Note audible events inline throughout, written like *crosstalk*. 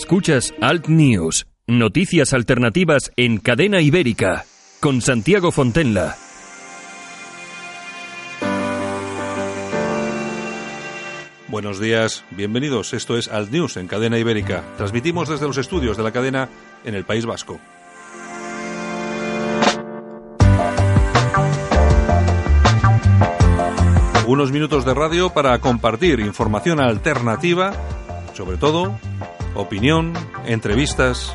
Escuchas Alt News, noticias alternativas en cadena ibérica, con Santiago Fontenla. Buenos días, bienvenidos. Esto es Alt News en cadena ibérica. Transmitimos desde los estudios de la cadena en el País Vasco. Unos minutos de radio para compartir información alternativa, sobre todo opinión, entrevistas.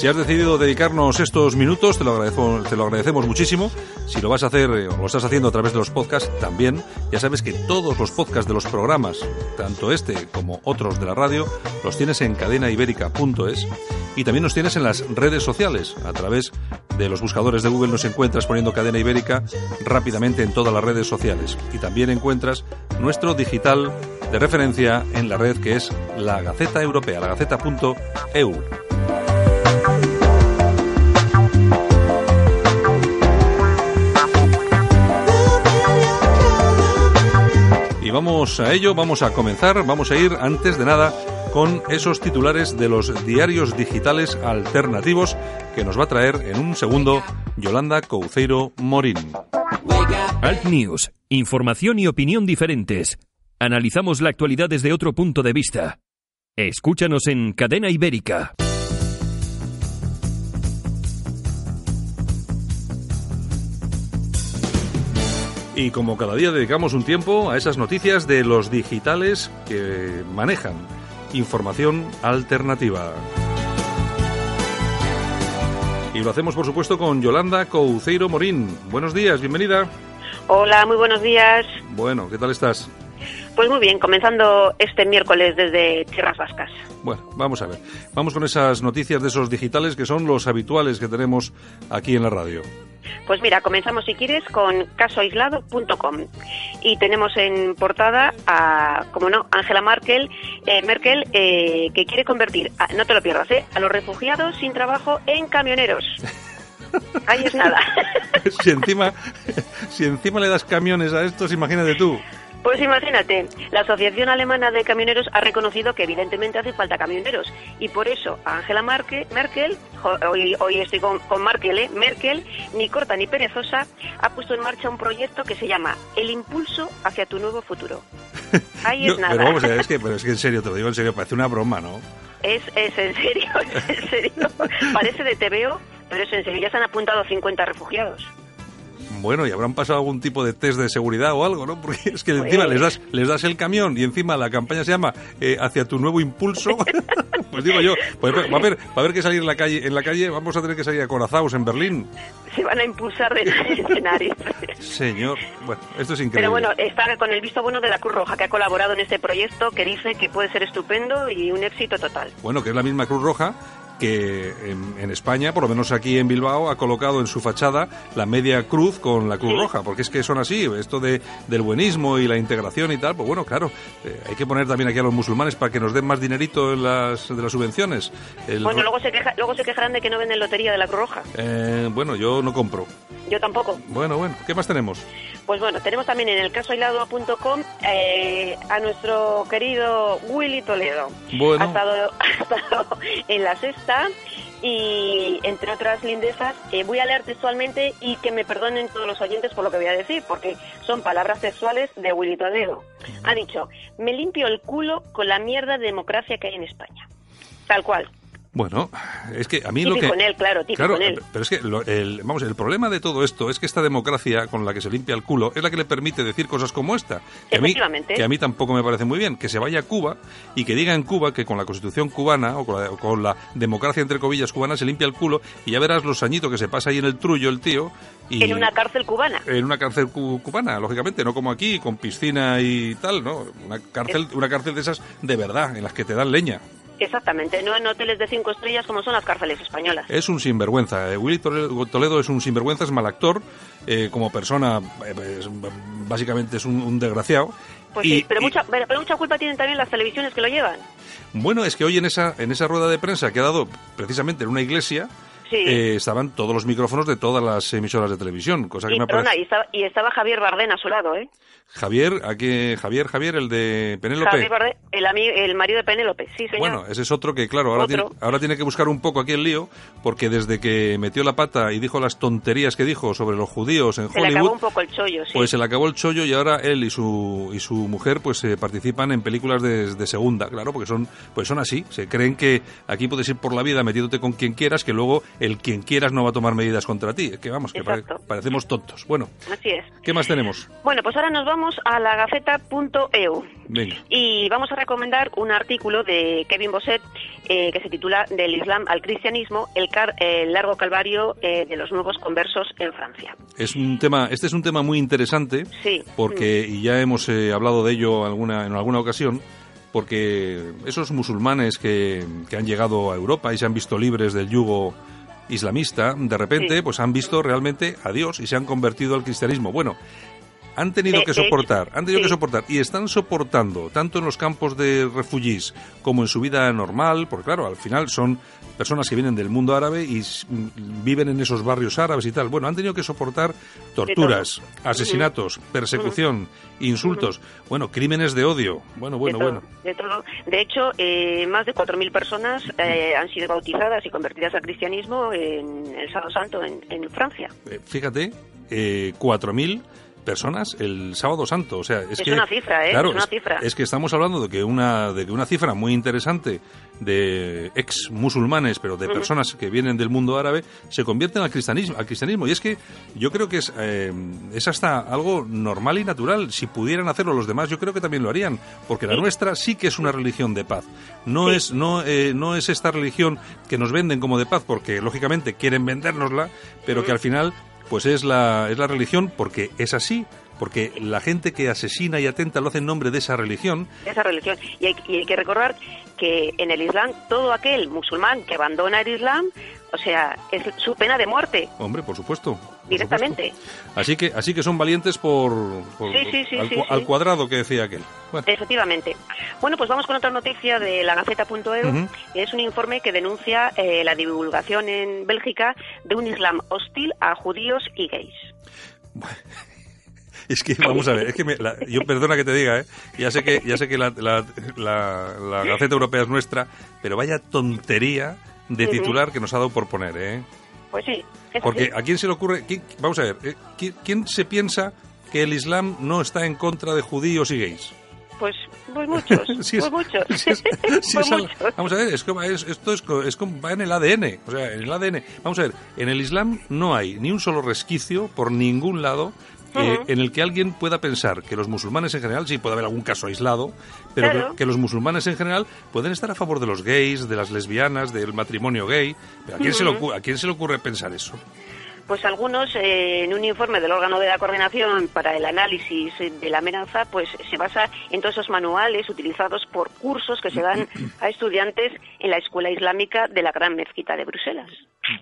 Si has decidido dedicarnos estos minutos, te lo, agradezco, te lo agradecemos muchísimo. Si lo vas a hacer eh, o lo estás haciendo a través de los podcasts, también. Ya sabes que todos los podcasts de los programas, tanto este como otros de la radio, los tienes en cadenaibérica.es y también nos tienes en las redes sociales. A través de los buscadores de Google nos encuentras poniendo cadena ibérica rápidamente en todas las redes sociales. Y también encuentras nuestro digital de referencia en la red que es la Gaceta Europea, la vamos a ello, vamos a comenzar, vamos a ir antes de nada con esos titulares de los diarios digitales alternativos que nos va a traer en un segundo Yolanda Couceiro Morín. Alt News, información y opinión diferentes. Analizamos la actualidad desde otro punto de vista. Escúchanos en Cadena Ibérica. Y como cada día dedicamos un tiempo a esas noticias de los digitales que manejan información alternativa. Y lo hacemos, por supuesto, con Yolanda Couceiro Morín. Buenos días, bienvenida. Hola, muy buenos días. Bueno, ¿qué tal estás? Pues muy bien, comenzando este miércoles desde Tierras Vascas. Bueno, vamos a ver. Vamos con esas noticias de esos digitales que son los habituales que tenemos aquí en la radio. Pues mira, comenzamos si quieres con casoaislado.com y tenemos en portada a, como no, Angela Merkel, eh, Merkel eh, que quiere convertir, a- no te lo pierdas, ¿eh? a los refugiados sin trabajo en camioneros. Ahí es nada. *laughs* si encima, si encima le das camiones a estos, imagínate tú. Pues imagínate, la Asociación Alemana de Camioneros ha reconocido que evidentemente hace falta camioneros y por eso Angela Merkel, Merkel hoy, hoy estoy con, con Merkel, ¿eh? Merkel, ni corta ni perezosa, ha puesto en marcha un proyecto que se llama El impulso hacia tu nuevo futuro. *laughs* Ahí es nada. pero vamos a ver, es que, *laughs* pero es que en serio, te lo digo en serio, parece una broma, ¿no? Es, es en serio, *laughs* es en serio. Parece de TVO, pero es en serio. Ya se han apuntado 50 refugiados. Bueno, y habrán pasado algún tipo de test de seguridad o algo, ¿no? *laughs* Porque es que Pues- encima les das, les das el camión y encima la campaña se llama eh, Hacia tu nuevo impulso. *laughs* pues digo yo, pues va a haber, va a haber que salir en la calle, en la calle, vamos a tener que salir a Corazaos en Berlín. Se van a impulsar de escenarios. *laughs* Señor, bueno, esto es increíble. Pero bueno, está con el visto bueno de la Cruz Roja, que ha colaborado en este proyecto, que dice que puede ser estupendo y un éxito total. Bueno, que es la misma Cruz Roja que en, en España, por lo menos aquí en Bilbao, ha colocado en su fachada la media cruz con la Cruz. Roja, porque es que son así, esto de, del buenismo y la integración y tal, pues bueno, claro, eh, hay que poner también aquí a los musulmanes para que nos den más dinerito en las, de las subvenciones. El- Bueno, luego se, queja- luego se quejarán de que no venden lotería de la Cruz Roja. Eh, bueno, yo no compro. Yo tampoco. Bueno, bueno, ¿qué más tenemos? Pues bueno, tenemos también en el casoailado.com eh, a nuestro querido Willy Toledo. Bueno. Ha estado, *laughs* ha estado en la sexta y entre otras lindezas eh, voy a leer textualmente y que me perdonen todos los oyentes por lo que voy a decir porque son palabras textuales de Willy Toledo. Ha dicho, me limpio el culo con la mierda de democracia que hay en España. Tal cual. Bueno, es que a mí lo que... en él, claro, Claro, en él. pero es que lo- el, vamos, el problema de todo esto es que esta democracia con la que se limpia el culo es la que le permite decir cosas como esta. Que a, mí, Efectivamente. que a mí tampoco me parece muy bien. Que se vaya a Cuba y que diga en Cuba que con la constitución cubana o con la, o con la democracia entre comillas cubana se limpia el culo y ya verás los añitos que se pasa ahí en el trullo el tío. Y En una cárcel cubana. en una cárcel cu- cubana, lógicamente, no como aquí, con piscina y tal, ¿no? Una cárcel, una cárcel de esas de verdad, en las que te dan leña. Exactamente, no en hoteles de cinco estrellas como son las cárceles españolas. Es un sinvergüenza. Eh, Willy Toledo es un sinvergüenza, es mal actor. eh, como persona, eh, es- básicamente es un, un desgraciado. Pues Y- sí, pero y- mucha, pero mucha culpa tienen también las televisiones que lo llevan. Bueno, es que hoy en esa, en esa rueda de prensa que ha dado precisamente en una iglesia, Sí. eh, estaban todos los micrófonos de todas las emisoras de televisión, cosa que Y, me perdona, parece... y, estaba, y estaba Javier Bardén a su lado, ¿eh? Javier, aquí, Javier, Javier, el de Penélope. Javier Bardén, el, ami- el marido de Penélope, sí, señor. Bueno, ese es otro que, claro, ahora Otro. tiene, ahora tiene que buscar un poco aquí el lío, porque desde que metió la pata y dijo las tonterías que dijo sobre los judíos en se le acabó Hollywood, un poco el chollo, sí. pues se le acabó el chollo y ahora él y su, y su mujer pues eh, participan en películas de, de segunda, claro, porque son, pues son así. Se creen que aquí puedes ir por la vida metiéndote con quien quieras, que luego el quien quieras no va a tomar medidas contra ti. Que vamos, que pare- parecemos tontos. Bueno, Así es. ¿qué más tenemos? Bueno, pues ahora nos vamos a la gaceta.eu. Venga. Y vamos a recomendar un artículo de Kevin Bosset eh, que se titula Del Islam al cristianismo, el, car- el largo calvario eh, de los nuevos conversos en Francia. Es un tema, este es un tema muy interesante. Sí. porque y ya hemos eh, hablado de ello alguna, en alguna ocasión, porque esos musulmanes que, que han llegado a Europa y se han visto libres del yugo islamista, de repente Sí. pues han visto realmente a Dios y se han convertido al cristianismo. Bueno, han tenido que soportar, han tenido sí. que soportar y están soportando tanto en los campos de refugiés como en su vida normal, porque claro, al final son personas que vienen del mundo árabe y mm, viven en esos barrios árabes y tal. Bueno, han tenido que soportar torturas, asesinatos, persecución, insultos, bueno, crímenes de odio. Bueno, bueno, de todo, bueno. De, todo. De hecho, eh, más de 4.000 personas eh, han sido bautizadas y convertidas al cristianismo en el Sábado Santo en, en Francia. Eh, fíjate, eh, 4.000 personas el sábado santo o sea es, Es que una cifra, ¿eh? claro Es una cifra. es que estamos hablando de que una de que una cifra muy interesante de ex musulmanes pero de personas que vienen del mundo árabe se convierten al cristianismo al cristianismo y es que yo creo que es eh, es hasta algo normal y natural si pudieran hacerlo los demás yo creo que también lo harían porque la Sí. nuestra sí que es una religión de paz no Sí. es no eh, no es esta religión que nos venden como de paz porque lógicamente quieren vendérnosla pero que al final pues es la, es la religión porque es así, porque la gente que asesina y atenta lo hace en nombre de esa religión. esa religión. Y hay, y hay que recordar que en el Islam todo aquel musulmán que abandona el Islam, o sea, es su pena de muerte Hombre, por supuesto. por directamente. supuesto. Así que, así que son valientes por, por- Sí, sí, sí, al, cuadrado que decía aquel. Bueno, Efectivamente. Bueno, pues vamos con otra noticia de la Gaceta.eu. Es un informe que denuncia eh, la divulgación en Bélgica de un Islam hostil a judíos y gays. *laughs* es que vamos a ver, es que me- la- yo perdona que te diga, ¿eh? ya sé que ya sé que la, la, la- la Gaceta Europea es nuestra, pero vaya tontería de titular que nos ha dado por poner, ¿eh? Pues sí. Porque a quién se le ocurre, quién- vamos a ver, eh, ¿quién, quién se piensa que el Islam no está en contra de judíos y gays? Pues, pues muchos. *laughs* Sí, es- pues muchos. sí, es- *laughs* sí, Pues al- vamos a ver, es como- es- esto es, es como- va en el ADN. O sea, en el ADN. Vamos a ver, en el Islam no hay ni un solo resquicio por ningún lado. Eh, en el que alguien pueda pensar que los musulmanes en general, sí puede haber algún caso aislado, pero Claro. que, que los musulmanes en general pueden estar a favor de los gays, de las lesbianas, del matrimonio gay. Pero ¿a quién, se, le ocurre, ¿a quién se le ocurre pensar eso? Pues algunos, eh, en un informe del órgano de la coordinación para el análisis de la amenaza, pues se basa en todos esos manuales utilizados por cursos que se dan a estudiantes en la Escuela Islámica de la Gran Mezquita de Bruselas.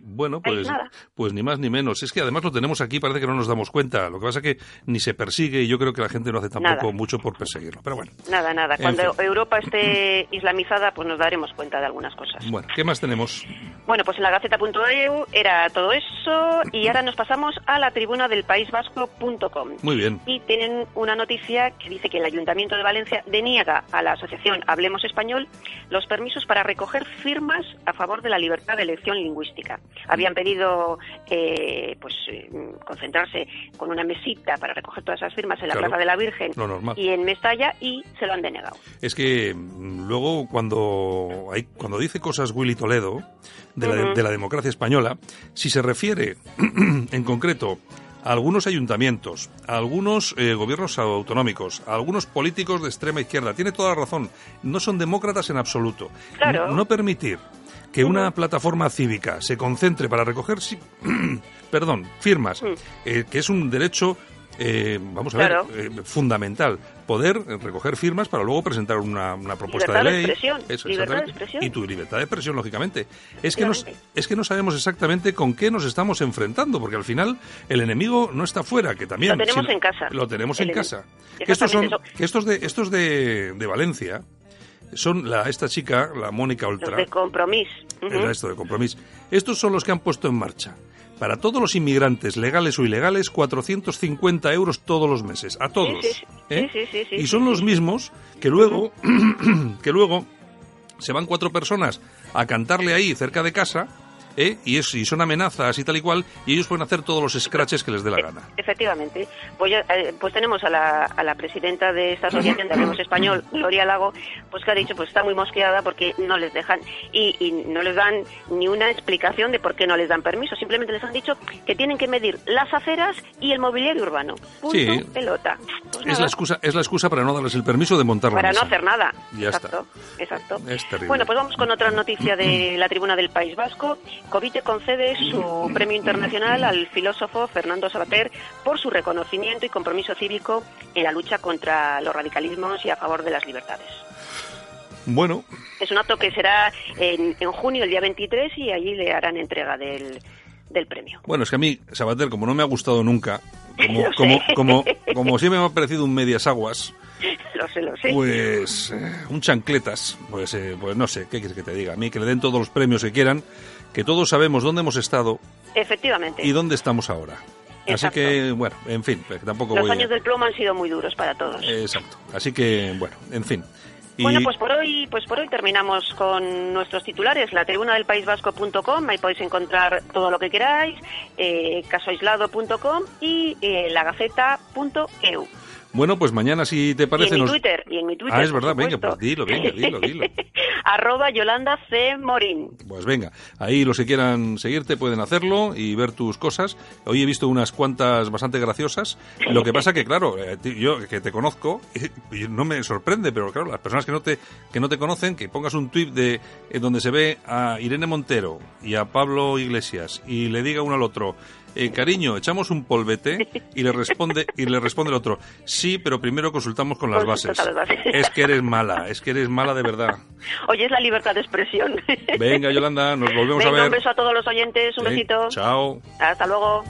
Bueno, pues, pues ni más ni menos. Es que además lo tenemos aquí, parece que no nos damos cuenta. Lo que pasa es que ni se persigue y yo creo que la gente no hace tampoco Nada. mucho por perseguirlo. Pero bueno, Nada, nada. En Cuando fin. Europa esté *clears throat* islamizada, pues nos daremos cuenta de algunas cosas. bueno, ¿qué más tenemos? Bueno, pues en la Gaceta.eu era todo eso y ahora nos pasamos a la tribuna del País Vasco.com. Muy bien. Y tienen una noticia que dice que el Ayuntamiento de Valencia deniega a la asociación Hablemos Español los permisos para recoger firmas a favor de la libertad de elección lingüística. Habían pedido eh, pues eh, concentrarse con una mesita para recoger todas esas firmas en la Plaza de la Virgen y en Mestalla y se lo han denegado. Es que mm, luego cuando hay, cuando dice cosas Willy Toledo de la, de la democracia española, si se refiere *clears throat* en concreto a algunos ayuntamientos, a algunos eh, gobiernos autonómicos, a algunos políticos de extrema izquierda, tiene toda la razón, no son demócratas en absoluto. Claro. No, no permitir que una plataforma cívica se concentre para recoger, *clears throat* perdón, firmas, Mm. eh, que es un derecho, eh, vamos a Claro. ver, eh, fundamental, poder recoger firmas para luego presentar una, una propuesta Libertad de de ley. expresión, Eso, libertad de expresión. Y tu libertad de expresión, lógicamente. Es que, es que no sabemos exactamente con qué nos estamos enfrentando, porque al final el enemigo no está fuera, que también... Lo tenemos si- en casa. Lo tenemos El en enemigo. casa. Que estos son, que estos de, estos de, de Valencia, son la, esta chica, la Mónica Oltra. de compromiso. esto de compromiso. Estos son los que han puesto en marcha. Para todos los inmigrantes, legales o ilegales, 450 euros todos los meses. A todos. ¿eh? y son los mismos que luego, *clears throat* que luego se van cuatro personas a cantarle ahí cerca de casa ¿eh? y, es, y son amenazas y tal y cual, y ellos pueden hacer todos los scratches que les dé la gana. Efectivamente. Pues, eh, pues tenemos a la, a la presidenta de esta asociación de Hablemos Español, Gloria Lago, pues que ha dicho, pues está muy mosqueada porque no les dejan y, y no les dan ni una explicación de por qué no les dan permiso. Simplemente les han dicho que tienen que medir las aceras y el mobiliario urbano. Punto, sí. pelota. Pues es, la excusa, es la excusa para no darles el permiso de montar Para no hacer nada. Ya exacto, está. Exacto. Es terrible. Bueno, pues vamos con otra noticia de la tribuna del País Vasco. Covite concede su premio internacional al filósofo Fernando Sabater por su reconocimiento y compromiso cívico en la lucha contra los radicalismos y a favor de las libertades. Bueno. Es un acto que será en, en junio, el día 23, y allí le harán entrega del, del premio. Bueno, es que a mí, Sabater, como no me ha gustado nunca, *laughs* como, como, como, como siempre me ha parecido un medias aguas, *laughs* Lo sé, lo sé. pues eh, un chancletas, pues, eh, pues no sé, ¿qué quieres que te diga? A mí que le den todos los premios que quieran, que todos sabemos dónde hemos estado Efectivamente. y dónde estamos ahora. Así Exacto. que, bueno, en fin, pues tampoco Los voy a- años del plomo han sido muy duros para todos. Exacto. Así que, bueno, en fin. Y- Bueno, pues por hoy, pues por hoy terminamos con nuestros titulares. La tribuna del País Vasco.com, ahí podéis encontrar todo lo que queráis, eh, casoaislado.com y eh, lagaceta.eu. Bueno, pues mañana, si te Y parece... en mi nos- Twitter, y en mi Twitter. Ah, es verdad, venga, pues dilo, venga, dilo, dilo. *laughs* Arroba Yolanda C. Morín. Pues venga, ahí los que quieran seguirte pueden hacerlo y ver tus cosas. Hoy he visto unas cuantas bastante graciosas. Lo que pasa que, claro, eh, yo que te conozco, *laughs* y no me sorprende, pero claro, las personas que no te, que no te conocen, que pongas un tuit de en donde se ve a Irene Montero y a Pablo Iglesias y le diga uno al otro, eh, cariño, echamos un polvete y le responde y le responde el otro, sí, pero primero consultamos con las bases. Es que eres mala, es que eres mala de verdad. Oye, es la libertad de expresión. Venga, Yolanda, nos volvemos Venga, a ver. un beso a todos los oyentes, un Sí, besito. Chao. Hasta luego.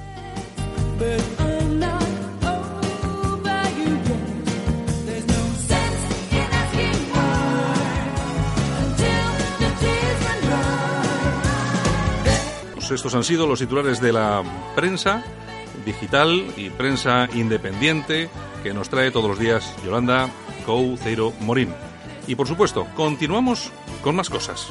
Estos han sido los titulares de la prensa digital y prensa independiente que nos trae todos los días Yolanda Couceiro Morín. Y por supuesto, continuamos con más cosas.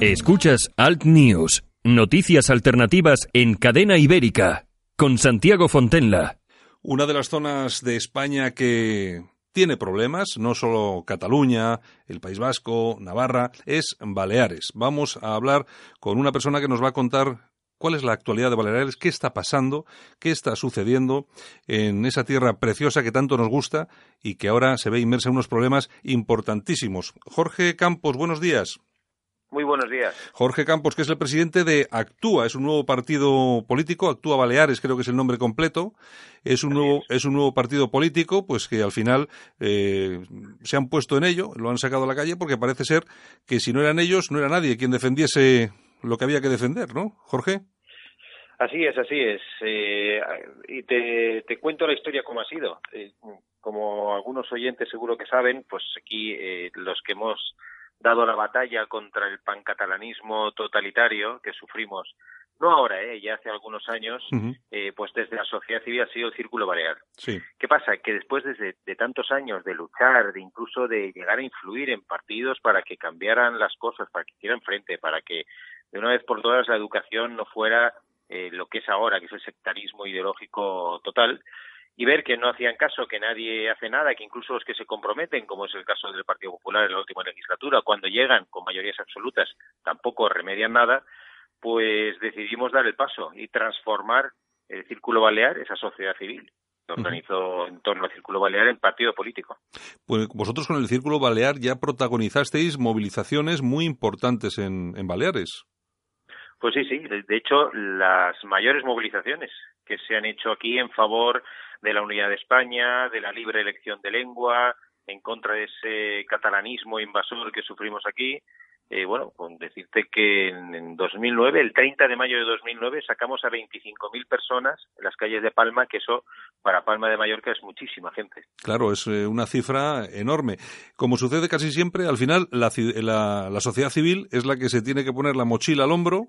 Escuchas Alt News, noticias alternativas en cadena ibérica, con Santiago Fontenla. Una de las zonas de España que tiene problemas, no solo Cataluña, el País Vasco, Navarra, es Baleares. Vamos a hablar con una persona que nos va a contar cuál es la actualidad de Baleares, qué está pasando, qué está sucediendo en esa tierra preciosa que tanto nos gusta y que ahora se ve inmersa en unos problemas importantísimos. Jorge Campos, buenos días. Muy buenos días. Jorge Campos, que es el presidente de Actúa, es un nuevo partido político, Actúa Baleares, creo que es el nombre completo. Es un nuevo, es un nuevo partido político, pues que al final eh, se han puesto en ello, lo han sacado a la calle, porque parece ser que si no eran ellos, no era nadie quien defendiese lo que había que defender, ¿no, Jorge? Así es, así es. Eh, y te, te cuento la historia como ha sido. Eh, como algunos oyentes seguro que saben, pues aquí eh, los que hemos dado la batalla contra el pancatalanismo totalitario que sufrimos, no ahora, eh, ya hace algunos años, eh, pues desde la sociedad civil ha sido el Círculo Balear. Sí. ¿Qué pasa? Que después de, de tantos años de luchar, de incluso de llegar a influir en partidos para que cambiaran las cosas, para que hicieran frente, para que de una vez por todas la educación no fuera eh, lo que es ahora, que es el sectarismo ideológico total, y ver que no hacían caso, que nadie hace nada, que incluso los que se comprometen, como es el caso del Partido Popular en la última legislatura, cuando llegan con mayorías absolutas tampoco remedian nada, pues decidimos dar el paso y transformar el Círculo Balear, esa sociedad civil que organizó en torno al Círculo Balear en partido político. Pues vosotros con el Círculo Balear ya protagonizasteis movilizaciones muy importantes en, en Baleares. Pues sí, sí. De hecho, las mayores movilizaciones que se han hecho aquí en favor de la unidad de España, de la libre elección de lengua, en contra de ese catalanismo invasor que sufrimos aquí. Eh, bueno, con decirte que en, en 2009, el 30 de mayo de 2009, sacamos a 25.000 personas en las calles de Palma, que eso para Palma de Mallorca es muchísima gente. Claro, es eh, una cifra enorme. Como sucede casi siempre, al final la- la sociedad civil es la que se tiene que poner la mochila al hombro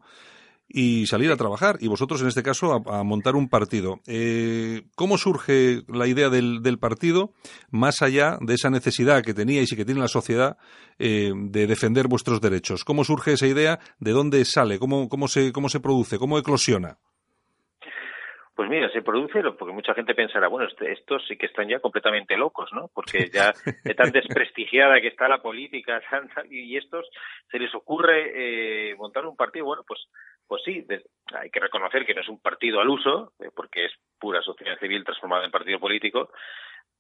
y salir a trabajar. Y vosotros, en este caso, a, montar un partido. Eh, ¿Cómo surge la idea del, del partido, más allá de esa necesidad que teníais y que tiene la sociedad eh, de defender vuestros derechos? ¿Cómo surge esa idea? ¿De dónde sale? ¿Cómo, cómo, se, cómo se produce? ¿Cómo eclosiona? Pues mira, se produce, porque mucha gente pensará, bueno, este- estos sí que están ya completamente locos, ¿no? Porque ya de tan desprestigiada que está la política, *laughs* y estos se les ocurre eh, montar un partido, bueno, pues pues sí, hay que reconocer que no es un partido al uso, eh, porque es pura sociedad civil transformada en partido político,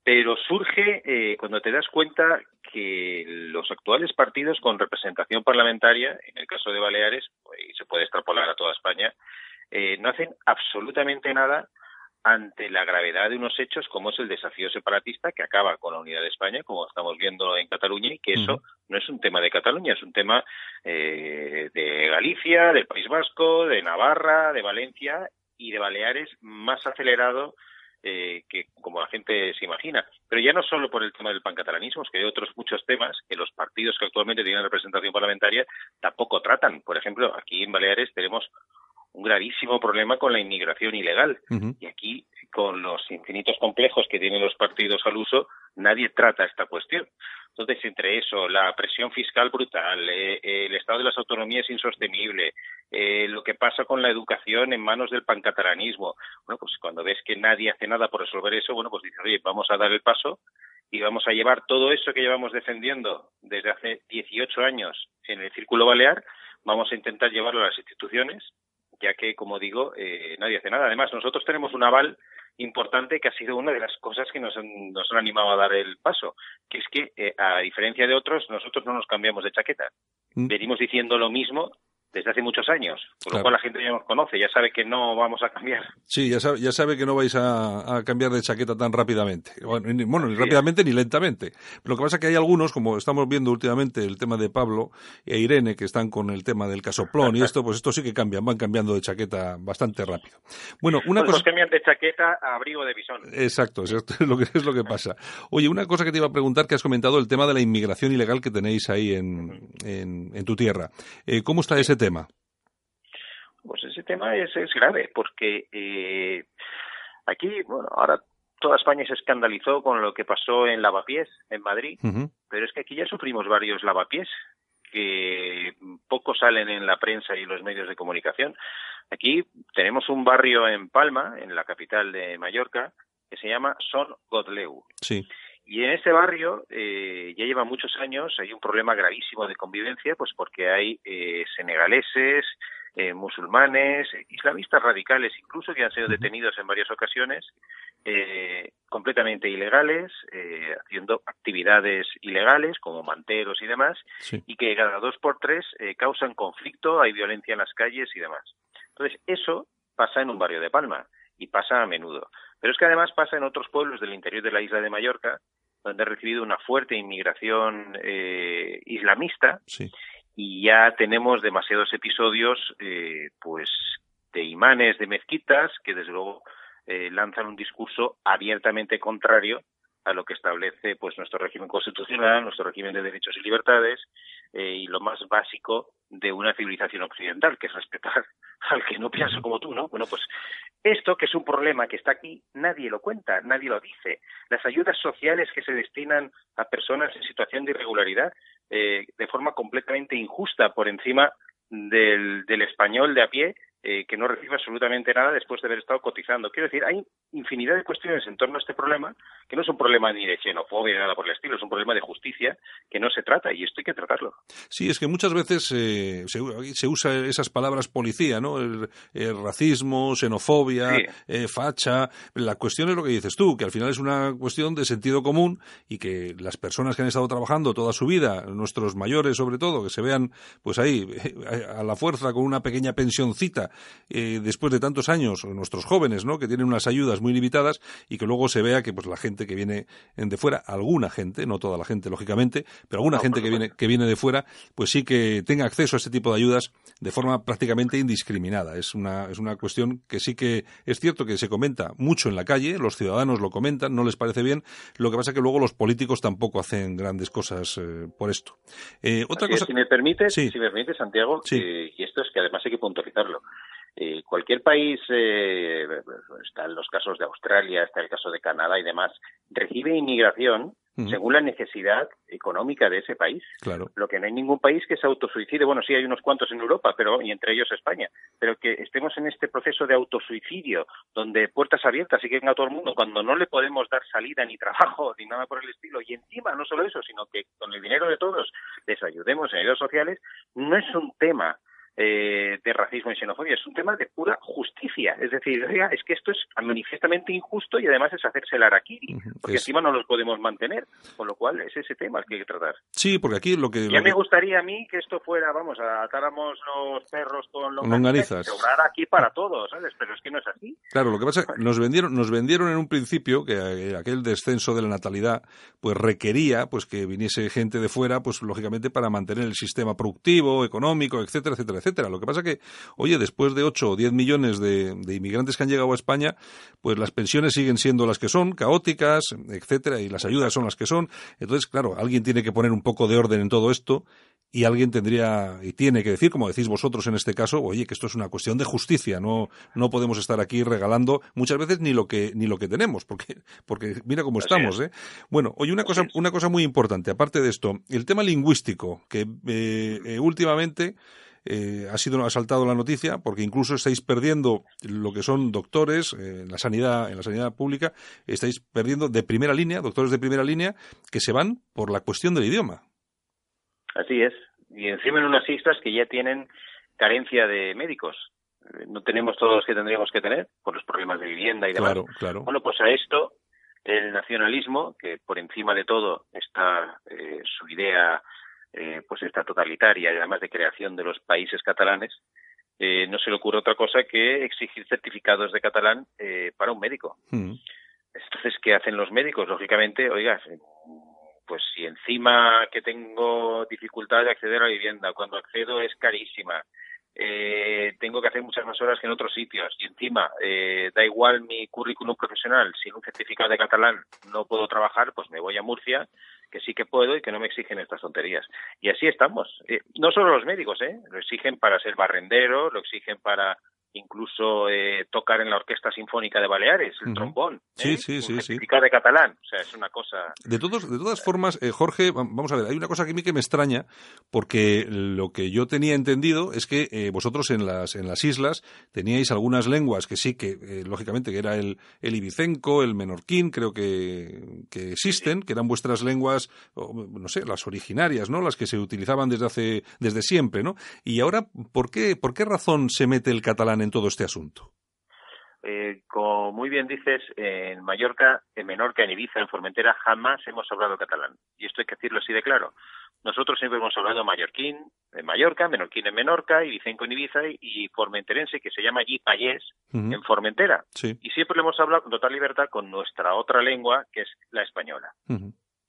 pero surge eh, cuando te das cuenta que los actuales partidos con representación parlamentaria, en el caso de Baleares, y se puede extrapolar a toda España, eh, no hacen absolutamente nada ante la gravedad de unos hechos como es el desafío separatista que acaba con la unidad de España, como estamos viendo en Cataluña, y que eso no es un tema de Cataluña, es un tema eh, de Galicia, del País Vasco, de Navarra, de Valencia y de Baleares más acelerado eh, que como la gente se imagina. Pero ya no solo por el tema del pancatalanismo, es que hay otros muchos temas que los partidos que actualmente tienen representación parlamentaria tampoco tratan. Por ejemplo, aquí en Baleares tenemos un gravísimo problema con la inmigración ilegal. Y aquí, con los infinitos complejos que tienen los partidos al uso, nadie trata esta cuestión. Entonces, entre eso, la presión fiscal brutal, eh, el estado de las autonomías insostenible, eh, lo que pasa con la educación en manos del pancatalanismo, bueno, pues cuando ves que nadie hace nada por resolver eso, bueno, pues dices, oye, vamos a dar el paso y vamos a llevar todo eso que llevamos defendiendo desde hace 18 años en el Círculo Balear, vamos a intentar llevarlo a las instituciones, ya que, como digo, eh, nadie hace nada. Además, nosotros tenemos un aval importante que ha sido una de las cosas que nos han, nos han animado a dar el paso, que es que, eh, a diferencia de otros, nosotros no nos cambiamos de chaqueta. Mm. Venimos diciendo lo mismo desde hace muchos años, por Claro. lo cual la gente ya nos conoce, ya sabe que no vamos a cambiar. Sí, ya sabe, ya sabe que no vais a, a cambiar de chaqueta tan rápidamente. Bueno, ni, bueno, ni rápidamente ni lentamente. Lo que pasa es que hay algunos, como estamos viendo últimamente el tema de Pablo e Irene, que están con el tema del casoplón y *laughs* esto, pues esto sí que cambian, van cambiando de chaqueta bastante rápido. Bueno, una Pues cosa... nos cambian de chaqueta a abrigo de bisón. Exacto, exacto, *laughs* es lo que es lo que pasa. Oye, una cosa que te iba a preguntar, que has comentado el tema de la inmigración ilegal que tenéis ahí en, en, en tu tierra. Eh, ¿Cómo está ese tema? Pues ese tema es, es grave, porque eh, aquí, bueno, ahora toda España se escandalizó con lo que pasó en Lavapiés, en Madrid, pero es que aquí ya sufrimos varios lavapiés que poco salen en la prensa y los medios de comunicación. Aquí tenemos un barrio en Palma, en la capital de Mallorca, que se llama Son Godleu. Sí. Y en ese barrio eh, ya lleva muchos años, hay un problema gravísimo de convivencia, pues porque hay eh, senegaleses, eh, musulmanes, islamistas radicales incluso, que han sido detenidos en varias ocasiones, eh, completamente ilegales, eh, haciendo actividades ilegales como manteros y demás, Sí. y que cada dos por tres eh, causan conflicto, hay violencia en las calles y demás. Entonces, eso pasa en un barrio de Palma y pasa a menudo. Pero es que además pasa en otros pueblos del interior de la isla de Mallorca, donde ha recibido una fuerte inmigración eh, islamista Sí. y ya tenemos demasiados episodios eh, pues de imanes de mezquitas que desde luego eh, lanzan un discurso abiertamente contrario a lo que establece pues nuestro régimen constitucional, nuestro régimen de derechos y libertades eh, y lo más básico de una civilización occidental, que es respetar *laughs* al que no piensa como tú, ¿no? Bueno, pues esto que es un problema que está aquí, nadie lo cuenta, nadie lo dice. Las ayudas sociales que se destinan a personas en situación de irregularidad eh, de forma completamente injusta por encima del, del español de a pie eh, que no recibe absolutamente nada después de haber estado cotizando. Quiero decir, hay infinidad de cuestiones en torno a este problema que no es un problema ni de xenofobia ni nada por el estilo, es un problema de justicia que no se trata y esto hay que tratarlo. Sí, es que muchas veces eh, se, se usa esas palabras policía, ¿no? El, el racismo, xenofobia, Sí. eh, facha. La cuestión es lo que dices tú, que al final es una cuestión de sentido común y que las personas que han estado trabajando toda su vida, nuestros mayores sobre todo, que se vean pues ahí a la fuerza con una pequeña pensioncita eh, después de tantos años, nuestros jóvenes, ¿no? Que tienen unas ayudas muy limitadas y que luego se vea que pues la gente que viene de fuera, alguna gente, no toda la gente, lógicamente, pero alguna No, gente que viene, que viene de fuera, pues sí que tenga acceso a este tipo de ayudas de forma prácticamente indiscriminada. Es una, es una cuestión que sí que es cierto que se comenta mucho en la calle, los ciudadanos lo comentan, no les parece bien, lo que pasa que luego los políticos tampoco hacen grandes cosas eh, por esto. Eh, otra Así es, cosa, si me permite, Sí. si me permite, Santiago, Sí. eh, y esto es que además hay que puntualizarlo. Eh, cualquier país, eh, están los casos de Australia, está el caso de Canadá y demás, recibe inmigración según la necesidad económica de ese país. claro, Lo que no hay ningún país que se autosuicide, bueno, sí hay unos cuantos en Europa, pero y entre ellos España, pero que estemos en este proceso de autosuicidio, donde puertas abiertas y que venga todo el mundo, cuando no le podemos dar salida ni trabajo ni nada por el estilo, y encima no solo eso, sino que con el dinero de todos les ayudemos en ayudas sociales, no es un tema eh, de racismo y xenofobia, es un tema de pura justicia. Es decir, oiga, es que esto es manifiestamente injusto y además es hacerse el araquiri, porque es- encima no los podemos mantener, con lo cual es ese tema el que hay que tratar. sí, porque aquí lo que, Ya lo me gustaría a mí que esto fuera, vamos, atáramos los perros con longanizas sobrara aquí para todos, ¿sabes? Pero es que no es así. Claro, lo que pasa es que nos vendieron, nos vendieron en un principio que eh, aquel descenso de la natalidad pues requería pues que viniese gente de fuera, pues lógicamente para mantener el sistema productivo, económico, etcétera, etcétera, etcétera. Lo que pasa que, oye, después de 8 o 10 millones de, de inmigrantes que han llegado a España, pues las pensiones siguen siendo las que son, caóticas, etcétera, y las ayudas son las que son. Entonces, claro, alguien tiene que poner un poco de orden en todo esto y alguien tendría y tiene que decir, como decís vosotros en este caso, oye, que esto es una cuestión de justicia, no, no podemos estar aquí regalando muchas veces ni lo que, ni lo que tenemos, porque, porque mira cómo Así estamos, ¿eh? Bueno, oye, una cosa, una cosa muy importante, aparte de esto, el tema lingüístico, que eh, eh, últimamente eh, ha sido ha saltado la noticia porque incluso estáis perdiendo lo que son doctores eh, en la sanidad en la sanidad pública estáis perdiendo de primera línea doctores de primera línea que se van por la cuestión del idioma Así es. Y encima en unas islas que ya tienen carencia de médicos. Eh, No tenemos todos los que tendríamos que tener por los problemas de vivienda y demás. claro claro Bueno, pues a esto el nacionalismo, que por encima de todo está eh, su idea, eh, pues está totalitaria y además de creación de los países catalanes, eh, no se le ocurre otra cosa que exigir certificados de catalán eh, para un médico. Mm. Entonces, ¿qué hacen los médicos? Lógicamente, oiga, pues si encima que tengo dificultad de acceder a la vivienda, cuando accedo es carísima, eh, tengo que hacer muchas más horas que en otros sitios y encima eh, da igual mi currículum profesional, sin un certificado de catalán no puedo trabajar, pues me voy a Murcia, que sí que puedo y que no me exigen estas tonterías. Y así estamos. Eh, no solo los médicos, ¿eh? Lo exigen para ser barrendero, lo exigen para incluso eh, tocar en la Orquesta Sinfónica de Baleares, el trombón. Sí, ¿eh? sí, Un de catalán. O sea, es una cosa... De, todos, de todas formas, eh, Jorge, va- vamos a ver, hay una cosa que a mí que me extraña, porque lo que yo tenía entendido es que eh, vosotros en las, en las islas teníais algunas lenguas que sí, que eh, lógicamente que era el, el ibicenco, el menorquín, creo que, que existen, que eran vuestras lenguas, no sé, las originarias, ¿no? Las que se utilizaban desde hace, desde siempre, ¿no? Y ahora, ¿por qué, por qué razón se mete el catalán en todo este asunto? Eh, como muy bien dices, en Mallorca, en Menorca, en Ibiza, en Formentera, jamás hemos hablado catalán. Y esto hay que decirlo así de claro. Nosotros siempre hemos hablado mallorquín en Mallorca, menorquín en Menorca, ibicenco en Ibiza y, formenterense, que se llama allí payés, en Formentera. Sí. Y siempre lo hemos hablado con total libertad con nuestra otra lengua, que es la española.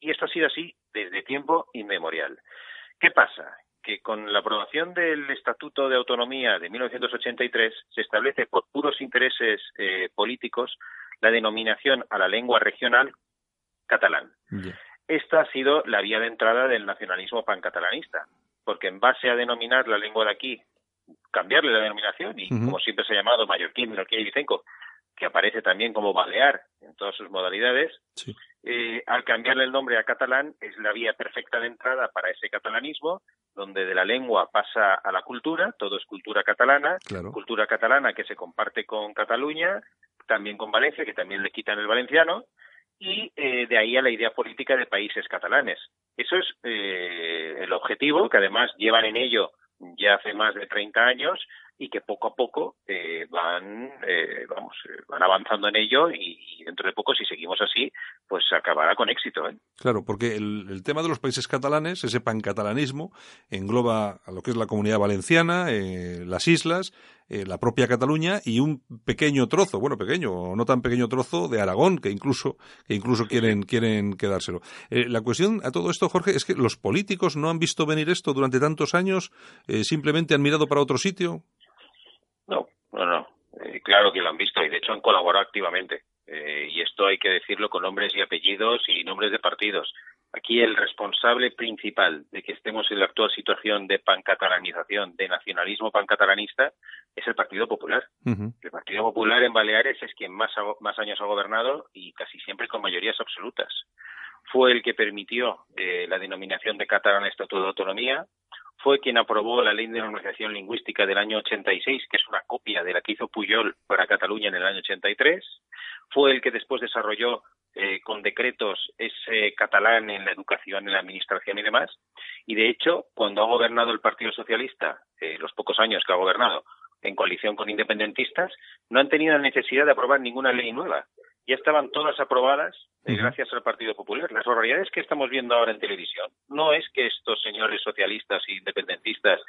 Y esto ha sido así desde tiempo inmemorial. ¿Qué pasa? Que con la aprobación del Estatuto de Autonomía de 1983 se establece por puros intereses eh, políticos la denominación a la lengua regional catalán. Esta ha sido la vía de entrada del nacionalismo pancatalanista, porque en base a denominar la lengua de aquí, cambiarle la denominación, y como siempre se ha llamado mallorquín, menorquín y vicenco, que aparece también como balear en todas sus modalidades, Sí. eh, al cambiarle el nombre a catalán es la vía perfecta de entrada para ese catalanismo, donde de la lengua pasa a la cultura, todo es cultura catalana, Claro. cultura catalana que se comparte con Cataluña, también con Valencia, que también le quitan el valenciano, y eh, de ahí a la idea política de países catalanes. Eso es eh, el objetivo, que además llevan en ello ya hace más de 30 años y que poco a poco eh, van, eh, vamos, eh, van avanzando en ello y, y dentro de poco, si seguimos así, pues acabará con éxito. ¿eh? Claro, porque el, el tema de los países catalanes, ese pancatalanismo, engloba a lo que es la comunidad valenciana, eh, las islas, eh, la propia Cataluña y un pequeño trozo, bueno, pequeño o no tan pequeño trozo de Aragón, que incluso, que incluso quieren, quieren quedárselo. Eh, la cuestión a todo esto, Jorge, es que los políticos no han visto venir esto durante tantos años, simplemente han mirado para otro sitio. No, no, no. Eh, claro que lo han visto y de hecho han colaborado activamente. Eh, y esto hay que decirlo con nombres y apellidos y nombres de partidos. Aquí el responsable principal de que estemos en la actual situación de pancatalanización, de nacionalismo pancatalanista, es el Partido Popular. El Partido Popular en Baleares es quien más, ha- más años ha gobernado y casi siempre con mayorías absolutas. Fue el que permitió eh, la denominación de catalán Estatuto de Autonomía, fue quien aprobó la ley de normalización lingüística del año 86, que es una copia de la que hizo Puyol para Cataluña en el año 83, fue el que después desarrolló eh, con decretos ese catalán en la educación, en la administración y demás, y de hecho, cuando ha gobernado el Partido Socialista, eh, los pocos años que ha gobernado, en coalición con independentistas, no han tenido la necesidad de aprobar ninguna ley nueva. Ya estaban todas aprobadas eh, gracias al Partido Popular. Las barbaridades que estamos viendo ahora en televisión no es que estos señores socialistas e independentistas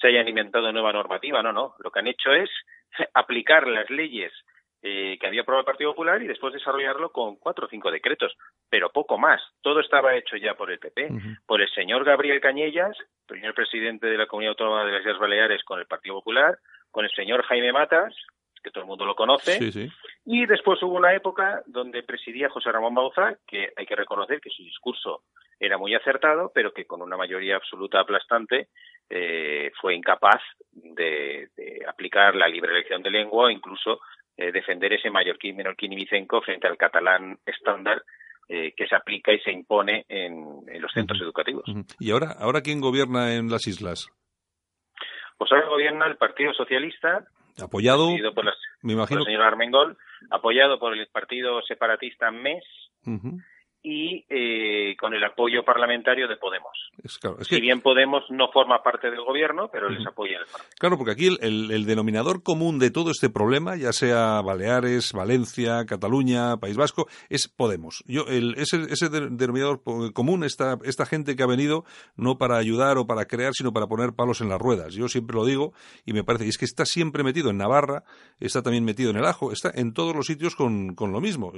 se hayan inventado nueva normativa, no, no. Lo que han hecho es *laughs* aplicar las leyes eh, que había aprobado el Partido Popular y después desarrollarlo con cuatro o cinco decretos, pero poco más. Todo estaba hecho ya por el PP, por el señor Gabriel Cañellas, primer presidente de la Comunidad Autónoma de las Islas Baleares con el Partido Popular, con el señor Jaime Matas, que todo el mundo lo conoce, Sí, sí. y después hubo una época donde presidía José Ramón Bauza, que hay que reconocer que su discurso era muy acertado, pero que con una mayoría absoluta aplastante eh, fue incapaz de, de aplicar la libre elección de lengua o incluso eh, defender ese mallorquín menorquín y vicenco frente al catalán estándar eh, que se aplica y se impone en, en los centros educativos. ¿Y ahora, ahora quién gobierna en las islas? Pues ahora gobierna el Partido Socialista, Apoyado, por, las- me por imagino. el señor Armengol, apoyado por el Partido Separatista MES, Ujú. Y eh, con el apoyo parlamentario de Podemos. Es, claro, es Si bien Podemos no forma parte del gobierno, pero les apoya el Parlamento. claro, porque aquí el, el- el denominador común de todo este problema, ya sea Baleares, Valencia, Cataluña, País Vasco, es Podemos. Yo, el, ese, ese de- denominador común, esta, esta gente que ha venido no para ayudar o para crear, sino para poner palos en las ruedas. Yo siempre lo digo y me parece, y es que está siempre metido en Navarra, está también metido en el Ajo, está en todos los sitios con, con lo mismo.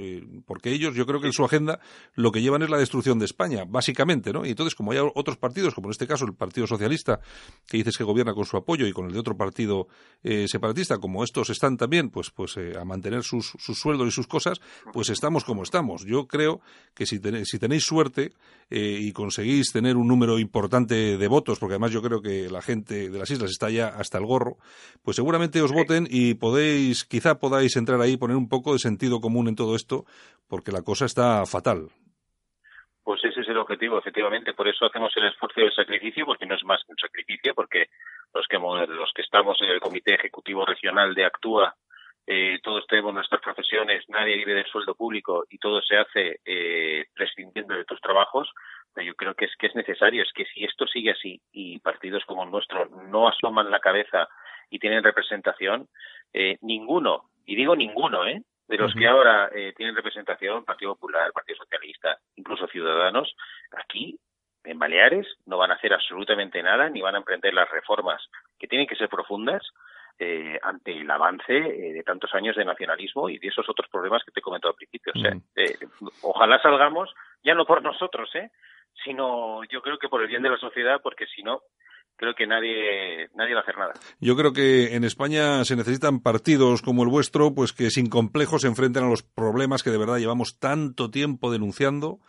porque ellos, yo creo que en su agenda lo que llevan es la destrucción de España, básicamente, ¿no? Y entonces, como hay otros partidos, como en este caso el Partido Socialista, que dices que gobierna con su apoyo, y con el de otro partido eh, separatista, como estos están también, pues, pues eh, a mantener sus, sus sueldos y sus cosas, pues estamos como estamos. Yo creo que si, tenéis, si tenéis suerte eh, y conseguís tener un número importante de votos, porque además yo creo que la gente de las islas está ya hasta el gorro, pues seguramente os voten y podéis, quizá podáis entrar ahí, poner un poco de sentido común en todo esto, porque la cosa está fatal. Es el objetivo, efectivamente. Por eso hacemos el esfuerzo y el sacrificio, porque no es más que un sacrificio, porque los que, los que estamos en el Comité Ejecutivo Regional de Actúa, eh, todos tenemos nuestras profesiones, nadie vive del sueldo público y todo se hace eh, prescindiendo de tus trabajos. Pero yo creo que es que es necesario, es que si esto sigue así y partidos como el nuestro no asoman la cabeza y tienen representación, eh, ninguno, y digo ninguno, ¿eh? De los que ahora eh, tienen representación, Partido Popular, Partido Socialista, incluso Ciudadanos, aquí en Baleares no van a hacer absolutamente nada ni van a emprender las reformas que tienen que ser profundas eh, ante el avance eh, de tantos años de nacionalismo y de esos otros problemas que te he comentado al principio. O sea, eh, ojalá salgamos, ya no por nosotros, ¿eh? sino yo creo que por el bien de la sociedad, porque si no, creo que nadie, nadie va a hacer nada. Yo creo que en España se necesitan partidos como el vuestro, pues que sin complejos se enfrenten a los problemas que de verdad llevamos tanto tiempo denunciando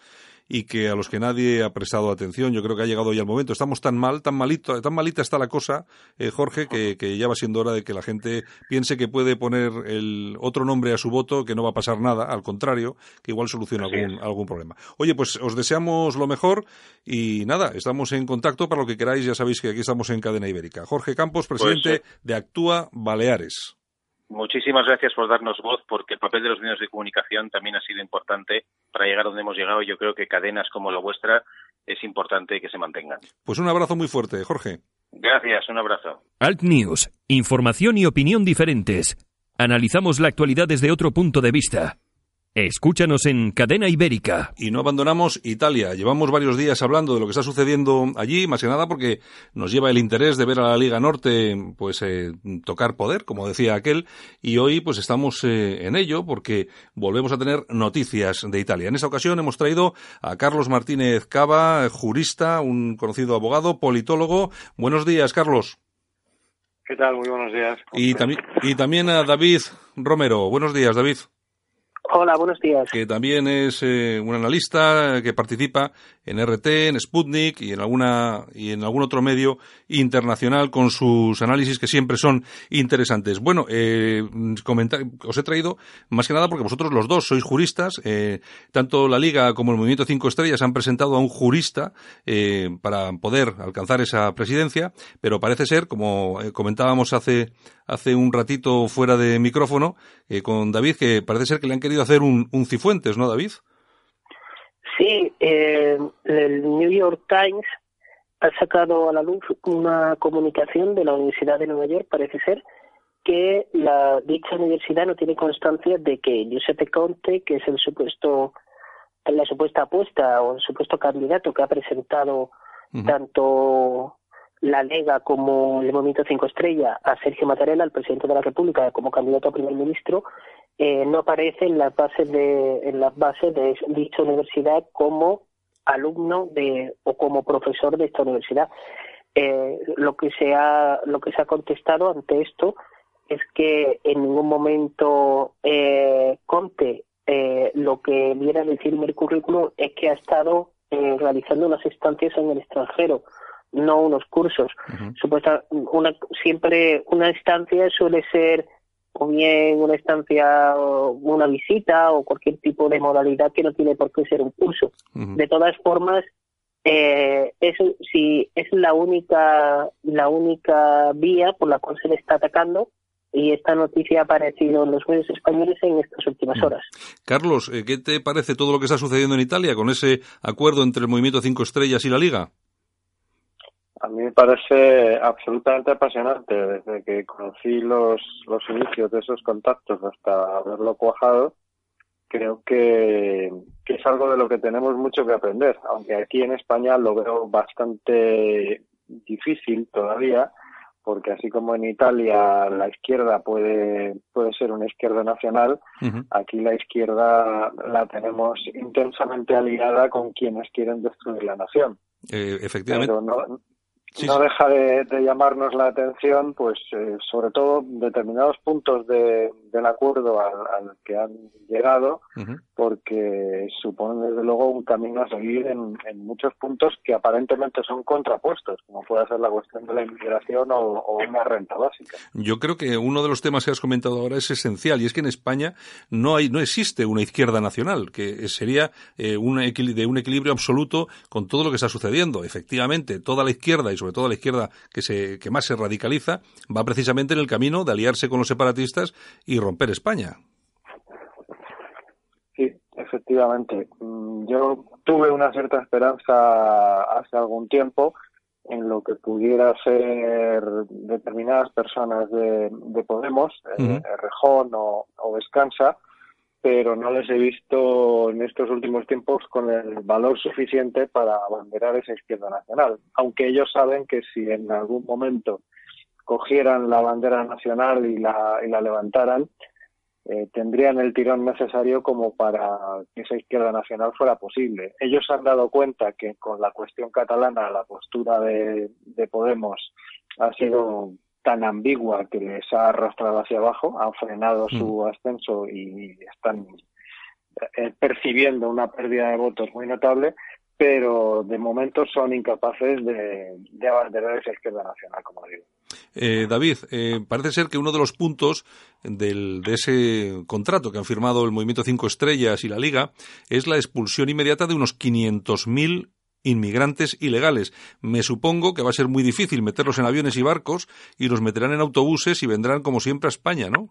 y que a los que nadie ha prestado atención. Yo creo que ha llegado ya el momento. Estamos tan mal, tan malito, tan malita está la cosa, eh, Jorge, que, que ya va siendo hora de que la gente piense que puede poner el otro nombre a su voto, que no va a pasar nada, al contrario, que igual soluciona algún, algún problema. Oye, pues os deseamos lo mejor y nada, estamos en contacto para lo que queráis. Ya sabéis que aquí estamos en Cadena Ibérica. Jorge Campos, presidente Pues, de Actúa Baleares. Muchísimas gracias por darnos voz, porque el papel de los medios de comunicación también ha sido importante para llegar a donde hemos llegado y yo creo que cadenas como la vuestra es importante que se mantengan. Pues un abrazo muy fuerte, Jorge. Gracias, un abrazo. Alt News, información y opinión diferentes. Analizamos la actualidad desde otro punto de vista. Escúchanos en Cadena Ibérica. Y no abandonamos Italia. Llevamos varios días hablando de lo que está sucediendo allí, más que nada porque nos lleva el interés de ver a la Liga Norte pues eh, tocar poder, como decía aquel, y hoy pues estamos eh, en ello porque volvemos a tener noticias de Italia. En esta ocasión hemos traído a Carlos Martínez Cava, jurista, un conocido abogado, politólogo. Buenos días, Carlos. ¿Qué tal? Muy buenos días. Y, también y también a David Romero. Buenos días, David. Hola, buenos días. que también es eh, un analista que participa en RT, en Sputnik y en alguna y en algún otro medio internacional con sus análisis que siempre son interesantes. Bueno, eh, comenta- os he traído más que nada porque vosotros los dos sois juristas. eh, tanto la Liga como el Movimiento Cinco Estrellas han presentado a un jurista eh, para poder alcanzar esa presidencia, pero parece ser, como eh, comentábamos hace hace un ratito fuera de micrófono eh, con David, que parece ser que le han querido hacer un, un Cifuentes, ¿no, David? Sí, eh, el New York Times ha sacado a la luz una comunicación de la Universidad de Nueva York, parece ser, que la dicha universidad no tiene constancia de que Giuseppe Conte, que es el supuesto la supuesta apuesta o el supuesto candidato que ha presentado tanto la Lega como el Movimiento Cinco Estrella a Sergio Mattarella, el presidente de la República, como candidato a primer ministro, eh, no aparece en las bases de en las bases de dicha universidad como alumno de o como profesor de esta universidad. Eh, lo que se ha lo que se ha contestado ante esto es que en ningún momento eh, Conte eh, lo que viene a decir en el currículum es que ha estado eh, realizando unas estancias en el extranjero, no unos cursos. Supuesta, una, siempre una estancia suele ser o bien una estancia o una visita o cualquier tipo de modalidad que no tiene por qué ser un curso. De todas formas, eh, eso sí es la única la única vía por la cual se le está atacando y esta noticia ha aparecido en los medios españoles en estas últimas horas. Carlos, eh, ¿qué te parece todo lo que está sucediendo en Italia con ese acuerdo entre el Movimiento Cinco Estrellas y la Liga? A mí me parece absolutamente apasionante desde que conocí los, los inicios de esos contactos hasta haberlo cuajado. Creo que, que es algo de lo que tenemos mucho que aprender, aunque aquí en España lo veo bastante difícil todavía, porque así como en Italia la izquierda puede, puede ser una izquierda nacional. Aquí la izquierda la tenemos intensamente aliada con quienes quieren destruir la nación. Eh, efectivamente. Pero no, Sí, no sí. deja de, de llamarnos la atención, pues eh, sobre todo determinados puntos de- del acuerdo al, al que han llegado, porque supone desde luego un camino a seguir en, en muchos puntos que aparentemente son contrapuestos, como puede ser la cuestión de la inmigración o, o una renta básica. Yo creo que uno de los temas que has comentado ahora es esencial y es que en España no hay, no existe una izquierda nacional, que sería eh, de un equilibrio absoluto con todo lo que está sucediendo. Efectivamente, toda la izquierda y sobre todo la izquierda que se, que más se radicaliza va precisamente en el camino de aliarse con los separatistas y romper España. Sí, efectivamente. Mm, Yo tuve una cierta esperanza hace algún tiempo en lo que pudiera ser determinadas personas de, de Podemos, eh, Ujú. Rejón o, o Descansa, pero no les he visto en estos últimos tiempos con el valor suficiente para abanderar esa izquierda nacional, aunque ellos saben que si en algún momento cogieran la bandera nacional y la, y la levantaran, eh, tendrían el tirón necesario como para que esa izquierda nacional fuera posible. Ellos se han dado cuenta que con la cuestión catalana la postura de, de Podemos ha sido tan ambigua que les ha arrastrado hacia abajo, han frenado su ascenso y están eh, percibiendo una pérdida de votos muy notable, pero de momento son incapaces de, de abanderar esa izquierda nacional, como digo. Eh, David, eh, parece ser que uno de los puntos del, de ese contrato que han firmado el Movimiento Cinco Estrellas y la Liga es la expulsión inmediata de unos 500.000 inmigrantes ilegales. Me supongo que va a ser muy difícil meterlos en aviones y barcos y los meterán en autobuses y vendrán como siempre a España, ¿no?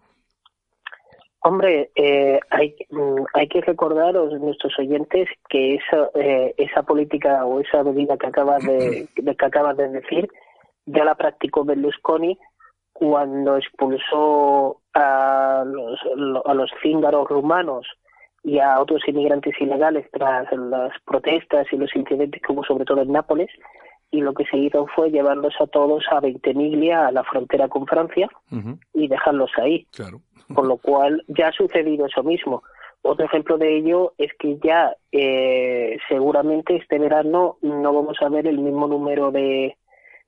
Hombre, eh, hay, mm, hay que recordar a nuestros oyentes que esa, eh, esa política o esa medida que acabas de, de- *clears throat* que acabas de decir ya la practicó Berlusconi cuando expulsó a los, a los cíngaros rumanos y a otros inmigrantes ilegales tras las protestas y los incidentes que hubo sobre todo en Nápoles y lo que se hizo fue llevarlos a todos a Ventimiglia, a la frontera con Francia, y dejarlos ahí. Claro. *laughs* Con lo cual ya ha sucedido eso mismo. Otro ejemplo de ello es que ya eh, seguramente este verano no vamos a ver el mismo número de,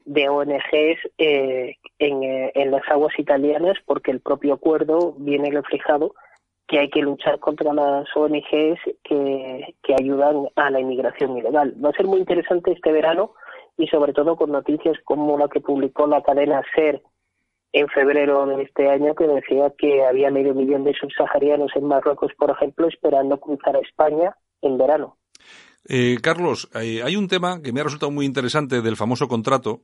de ONGs eh, en, eh, en las aguas italianas porque el propio acuerdo viene reflejado que hay que luchar contra las ONGs que, que ayudan a la inmigración ilegal. Va a ser muy interesante este verano y sobre todo con noticias como la que publicó la cadena SER en febrero de este año que decía que había medio millón de subsaharianos en Marruecos, por ejemplo, esperando cruzar a España en verano. Eh, Carlos, eh, hay un tema que me ha resultado muy interesante del famoso contrato,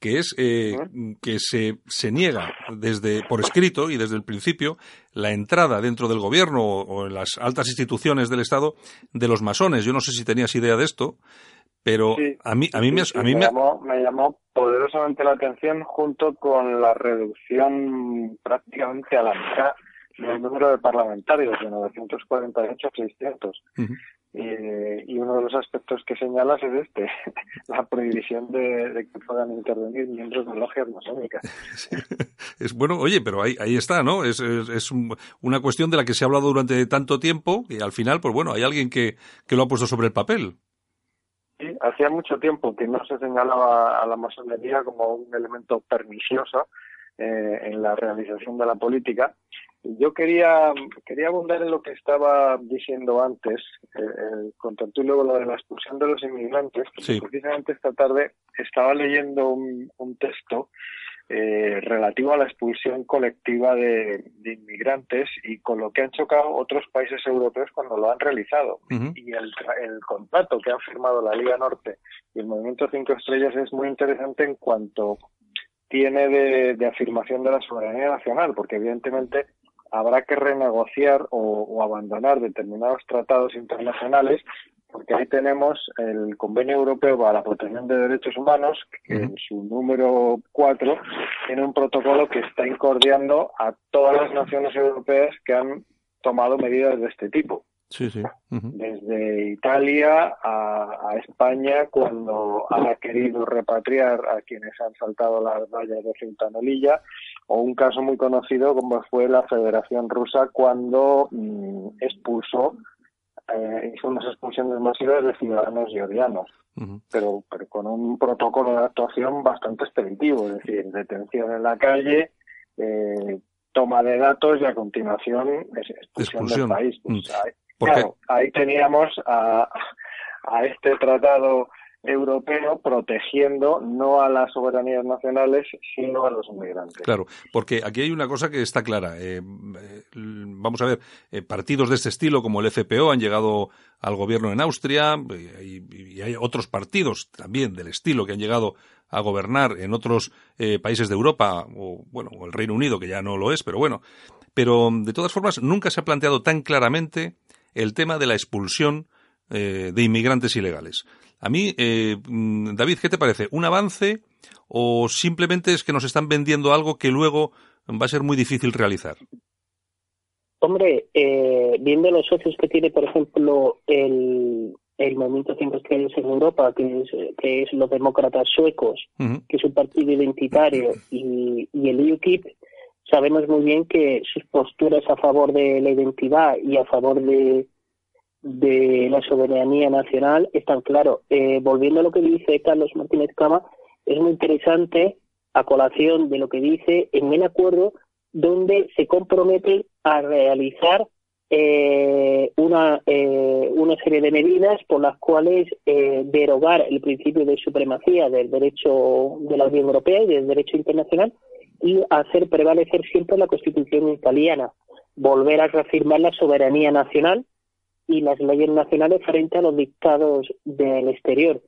que es eh, que se, se niega desde por escrito y desde el principio la entrada dentro del gobierno o, o en las altas instituciones del Estado de los masones. Yo no sé si tenías idea de esto, pero Sí, a mí a mí Sí, me, sí, a mí me, me, llamó, me llamó poderosamente la atención junto con la reducción prácticamente a la mitad del número de parlamentarios de 948 a 600. Ujú. Eh, y uno de los aspectos que señalas es este, *laughs* la prohibición de, de que puedan intervenir miembros de logias masónicas. *laughs* es bueno, oye, pero ahí, ahí está, ¿no? Es, es, es un- una cuestión de la que se ha hablado durante tanto tiempo y al final, pues bueno, hay alguien que, que lo ha puesto sobre el papel. Sí, hacía mucho tiempo que no se señalaba a la masonería como un elemento pernicioso eh, en la realización de la política. Y Yo quería, quería abundar en lo que estaba diciendo antes, eh, eh, con luego lo de la expulsión de los inmigrantes. porque Sí. Precisamente esta tarde estaba leyendo un, un texto eh, relativo a la expulsión colectiva de, de inmigrantes y con lo que han chocado otros países europeos cuando lo han realizado. Y el, el contrato que han firmado la Liga Norte y el Movimiento Cinco Estrellas es muy interesante en cuanto tiene de, de afirmación de la soberanía nacional, porque evidentemente habrá que renegociar o, o abandonar determinados tratados internacionales porque ahí tenemos el Convenio Europeo para la Protección de Derechos Humanos, que en su número 4 tiene un protocolo que está incordiando a todas las naciones europeas que han tomado medidas de este tipo. Sí, sí. Desde Italia a, a España cuando ha querido repatriar a quienes han saltado las vallas de Ceuta Melilla o un caso muy conocido como fue la Federación Rusa cuando mm, expulsó eh, hizo unas expulsiones masivas de ciudadanos georgianos Ujú. pero, pero con un protocolo de actuación bastante expeditivo, es decir, detención en la calle, eh, toma de datos y a continuación expulsión, Expulsión. del país. Pues, Mm. ahí, claro, ahí teníamos a, a este tratado europeo protegiendo no a las soberanías nacionales, sino a los inmigrantes. Claro, porque aquí hay una cosa que está clara. Eh, eh, vamos a ver, eh, partidos de este estilo como el FPO han llegado al gobierno en Austria y, y hay otros partidos también del estilo que han llegado a gobernar en otros países de Europa o bueno, o el Reino Unido que ya no lo es, pero bueno. Pero de todas formas nunca se ha planteado tan claramente el tema de la expulsión de inmigrantes ilegales. A mí, eh, mm, David, ¿qué te parece? ¿Un avance o simplemente es que nos están vendiendo algo que luego va a ser muy difícil realizar? Hombre, eh, viendo los socios que tiene, por ejemplo, el, el Movimiento Cinco Estrellas en Europa, que es, que es los demócratas suecos, que es un partido identitario, y, y el UKIP, sabemos muy bien que sus posturas a favor de la identidad y a favor de, de la soberanía nacional están claros. Eh, volviendo a lo que dice Carlos Martínez Cama, es muy interesante, a colación de lo que dice, en el acuerdo donde se compromete a realizar eh, una, eh, una serie de medidas por las cuales eh, derogar el principio de supremacía del derecho de la Unión Europea y del derecho internacional y hacer prevalecer siempre la Constitución italiana, volver a reafirmar la soberanía nacional y las leyes nacionales frente a los dictados del exterior.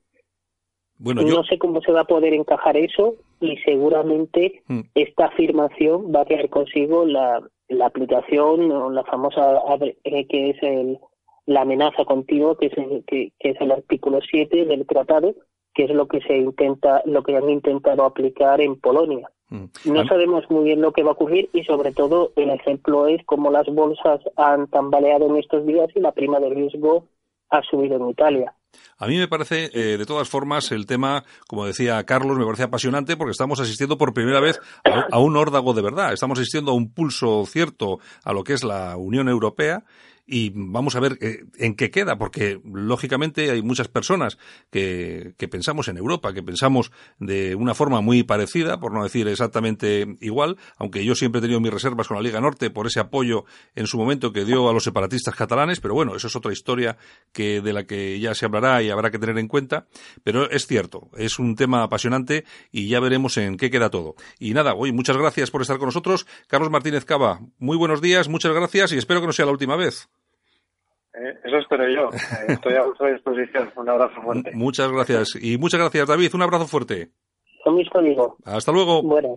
Bueno, yo, No sé cómo se va a poder encajar eso y seguramente Mm. esta afirmación va a traer consigo la, la aplicación o la famosa eh, que es el, la amenaza continua que es el, que, que es el artículo 7 del tratado que es lo que se intenta lo que han intentado aplicar en Polonia. No A- sabemos muy bien lo que va a ocurrir y sobre todo el ejemplo es cómo las bolsas han tambaleado en estos días y la prima de riesgo ha subido en Italia. A mí me parece, eh, de todas formas, el tema, como decía Carlos, me parece apasionante porque estamos asistiendo por primera vez a, a un órdago de verdad. Estamos asistiendo a un pulso cierto a lo que es la Unión Europea y vamos a ver eh, en qué queda, porque lógicamente hay muchas personas que, que pensamos en Europa, que pensamos de una forma muy parecida, por no decir exactamente igual, aunque yo siempre he tenido mis reservas con la Liga Norte por ese apoyo en su momento que dio a los separatistas catalanes, pero bueno, eso es otra historia que de la que ya se hablará y habrá que tener en cuenta, pero es cierto, es un tema apasionante y ya veremos en qué queda todo. Y nada, hoy muchas gracias por estar con nosotros. Carlos Martínez Cava, muy buenos días, muchas gracias y espero que no sea la última vez. Eh, eso espero yo. *laughs* Eh, estoy a vuestra disposición. Un abrazo fuerte. Muchas gracias y muchas gracias David, un abrazo fuerte. Lo mismo digo. Hasta luego. Buenas.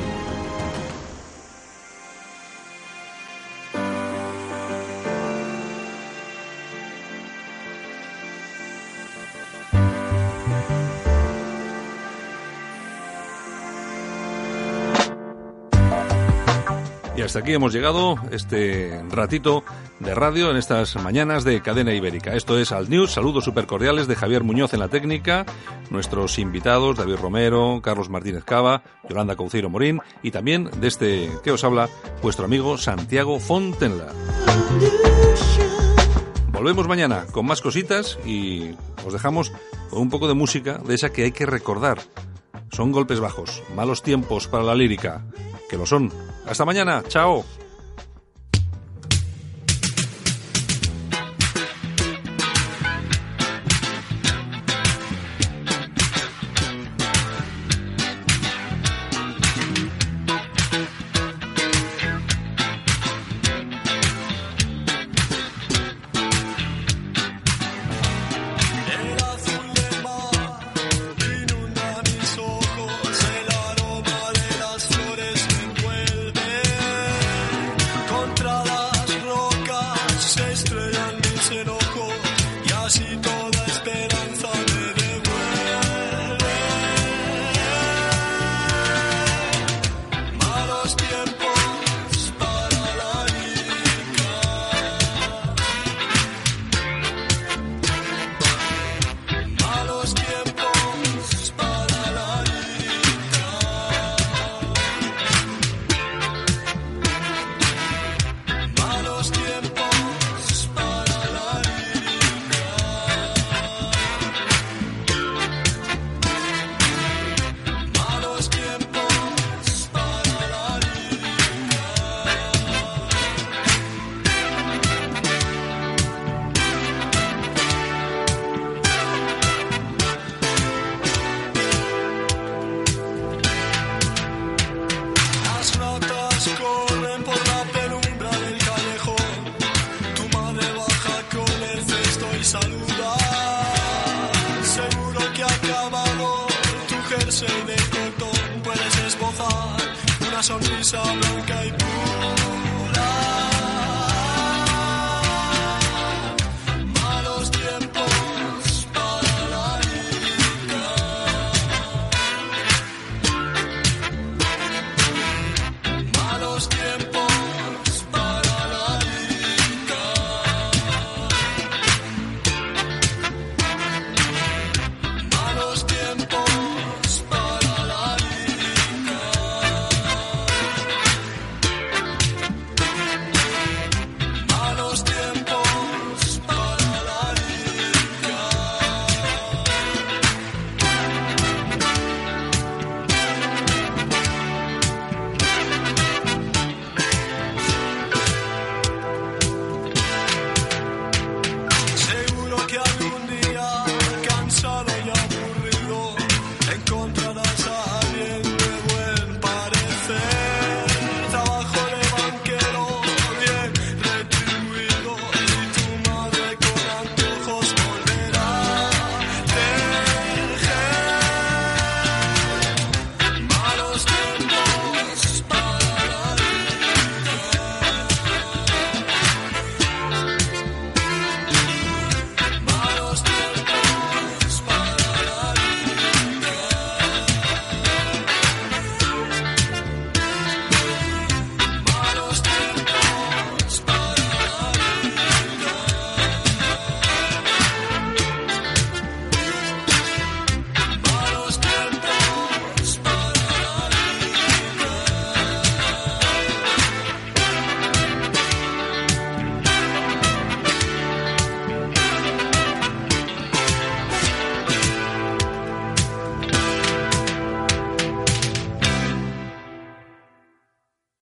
Y hasta aquí hemos llegado este ratito de radio en estas mañanas de Cadena Ibérica. Esto es Alt News. Saludos súper cordiales de Javier Muñoz en la técnica, nuestros invitados David Romero, Carlos Martínez Cava, Yolanda Cauceiro Morín y también de este que os habla vuestro amigo Santiago Fontenla. Volvemos mañana con más cositas y os dejamos con un poco de música de esa que hay que recordar. Son golpes bajos, malos tiempos para la lírica, que lo son. Hasta mañana, chao.